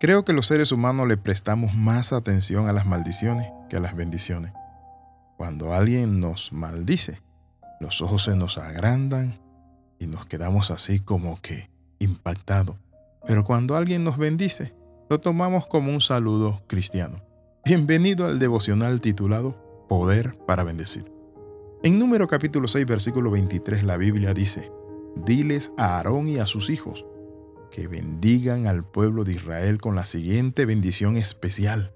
Creo que los seres humanos le prestamos más atención a las maldiciones que a las bendiciones. Cuando alguien nos maldice, los ojos se nos agrandan y nos quedamos así como que impactados. Pero cuando alguien nos bendice, lo tomamos como un saludo cristiano. Bienvenido al devocional titulado Poder para bendecir. En número capítulo 6, versículo 23, la Biblia dice, Diles a Aarón y a sus hijos, que bendigan al pueblo de Israel con la siguiente bendición especial.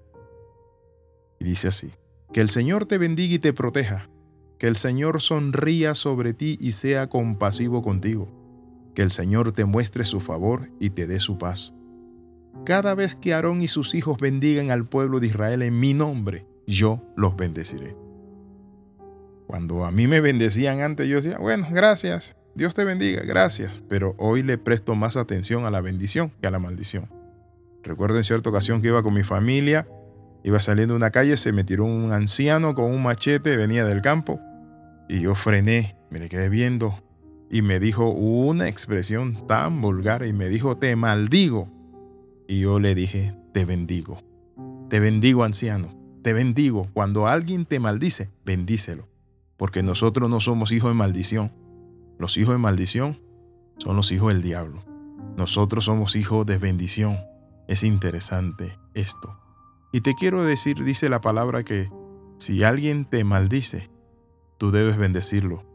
Y dice así, que el Señor te bendiga y te proteja, que el Señor sonría sobre ti y sea compasivo contigo, que el Señor te muestre su favor y te dé su paz. Cada vez que Aarón y sus hijos bendigan al pueblo de Israel en mi nombre, yo los bendeciré. Cuando a mí me bendecían antes, yo decía, bueno, gracias, Dios te bendiga, gracias, pero hoy le presto más atención a la bendición que a la maldición. Recuerdo en cierta ocasión que iba con mi familia, iba saliendo de una calle, se me tiró un anciano con un machete, venía del campo, y yo frené, me le quedé viendo, y me dijo una expresión tan vulgar, y me dijo, te maldigo. Y yo le dije, te bendigo. Te bendigo, anciano, te bendigo. Cuando alguien te maldice, bendícelo, porque nosotros no somos hijos de maldición los hijos de maldición son los hijos del diablo. Nosotros somos hijos de bendición. Es interesante esto. Y te quiero decir, dice la palabra que si alguien te maldice, tú debes bendecirlo.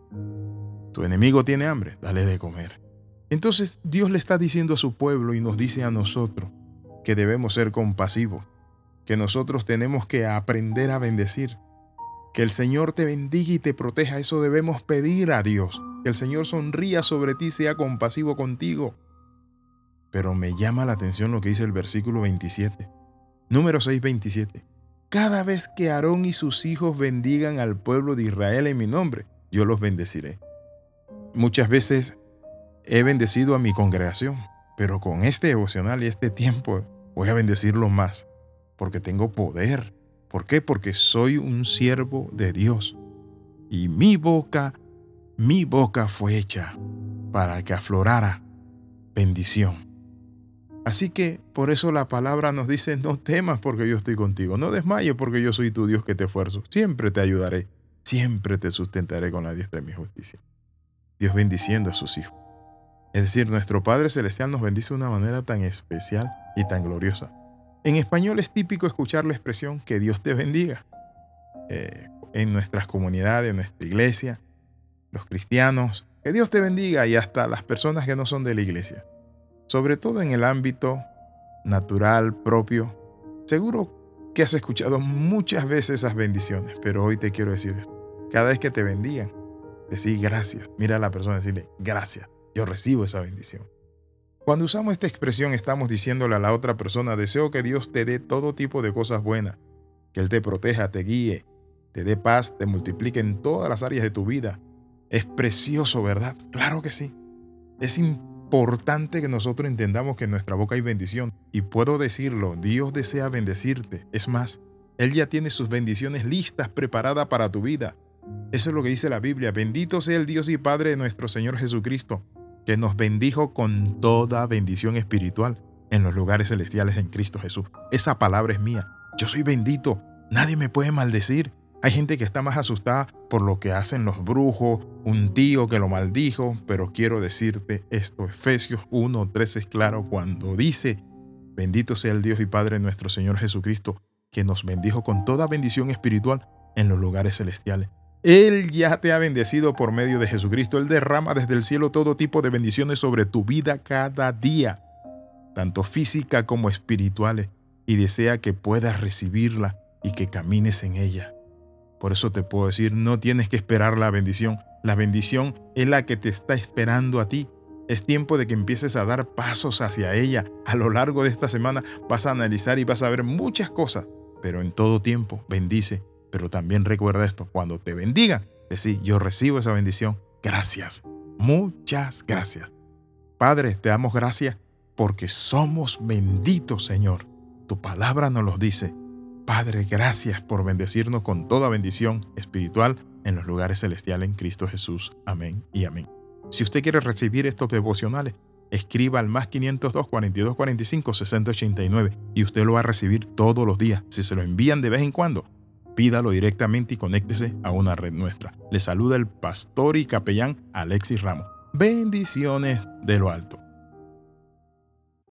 Tu enemigo tiene hambre, dale de comer. Entonces Dios le está diciendo a su pueblo y nos dice a nosotros que debemos ser compasivos, que nosotros tenemos que aprender a bendecir, que el Señor te bendiga y te proteja, eso debemos pedir a Dios que el Señor sonría sobre ti, sea compasivo contigo. Pero me llama la atención lo que dice el versículo 27. Número 6, 27. Cada vez que Aarón y sus hijos bendigan al pueblo de Israel en mi nombre, yo los bendeciré. Muchas veces he bendecido a mi congregación, pero con este devocional y este tiempo voy a bendecirlo más, porque tengo poder. ¿Por qué? Porque soy un siervo de Dios. Y mi boca mi boca fue hecha para que aflorara bendición. Así que por eso la palabra nos dice, no temas porque yo estoy contigo, no desmayes porque yo soy tu Dios que te esfuerzo, siempre te ayudaré, siempre te sustentaré con la diestra de mi justicia. Dios bendiciendo a sus hijos. Es decir, nuestro Padre Celestial nos bendice de una manera tan especial y tan gloriosa. En español es típico escuchar la expresión que Dios te bendiga. Eh, en nuestras comunidades, en nuestra iglesia, los cristianos, que Dios te bendiga y hasta las personas que no son de la iglesia. Sobre todo en el ámbito natural propio. Seguro que has escuchado muchas veces esas bendiciones, pero hoy te quiero decir esto. Cada vez que te bendigan, decir gracias. Mira a la persona y decirle gracias. Yo recibo esa bendición. Cuando usamos esta expresión estamos diciéndole a la otra persona, deseo que Dios te dé todo tipo de cosas buenas, que Él te proteja, te guíe, te dé paz, te multiplique en todas las áreas de tu vida, es precioso, ¿verdad? Claro que sí. Es importante que nosotros entendamos que en nuestra boca hay bendición. Y puedo decirlo, Dios desea bendecirte. Es más, Él ya tiene sus bendiciones listas, preparadas para tu vida. Eso es lo que dice la Biblia. Bendito sea el Dios y Padre de nuestro Señor Jesucristo, que nos bendijo con toda bendición espiritual en los lugares celestiales en Cristo Jesús. Esa palabra es mía. Yo soy bendito. Nadie me puede maldecir. Hay gente que está más asustada por lo que hacen los brujos, un tío que lo maldijo, pero quiero decirte esto, Efesios 1.13 es claro cuando dice, bendito sea el Dios y Padre nuestro Señor Jesucristo, que nos bendijo con toda bendición espiritual en los lugares celestiales. Él ya te ha bendecido por medio de Jesucristo. Él derrama desde el cielo todo tipo de bendiciones sobre tu vida cada día, tanto física como espirituales, y desea que puedas recibirla y que camines en ella. Por eso te puedo decir, no tienes que esperar la bendición. La bendición es la que te está esperando a ti. Es tiempo de que empieces a dar pasos hacia ella. A lo largo de esta semana vas a analizar y vas a ver muchas cosas. Pero en todo tiempo bendice. Pero también recuerda esto, cuando te bendiga, decir, yo recibo esa bendición. Gracias. Muchas gracias. Padre, te damos gracias porque somos benditos, Señor. Tu palabra nos lo dice. Padre, gracias por bendecirnos con toda bendición espiritual en los lugares celestiales en Cristo Jesús. Amén y amén. Si usted quiere recibir estos devocionales, escriba al más 502 42 45 60 89 y usted lo va a recibir todos los días. Si se lo envían de vez en cuando, pídalo directamente y conéctese a una red nuestra. Le saluda el pastor y capellán Alexis Ramos. Bendiciones de lo alto.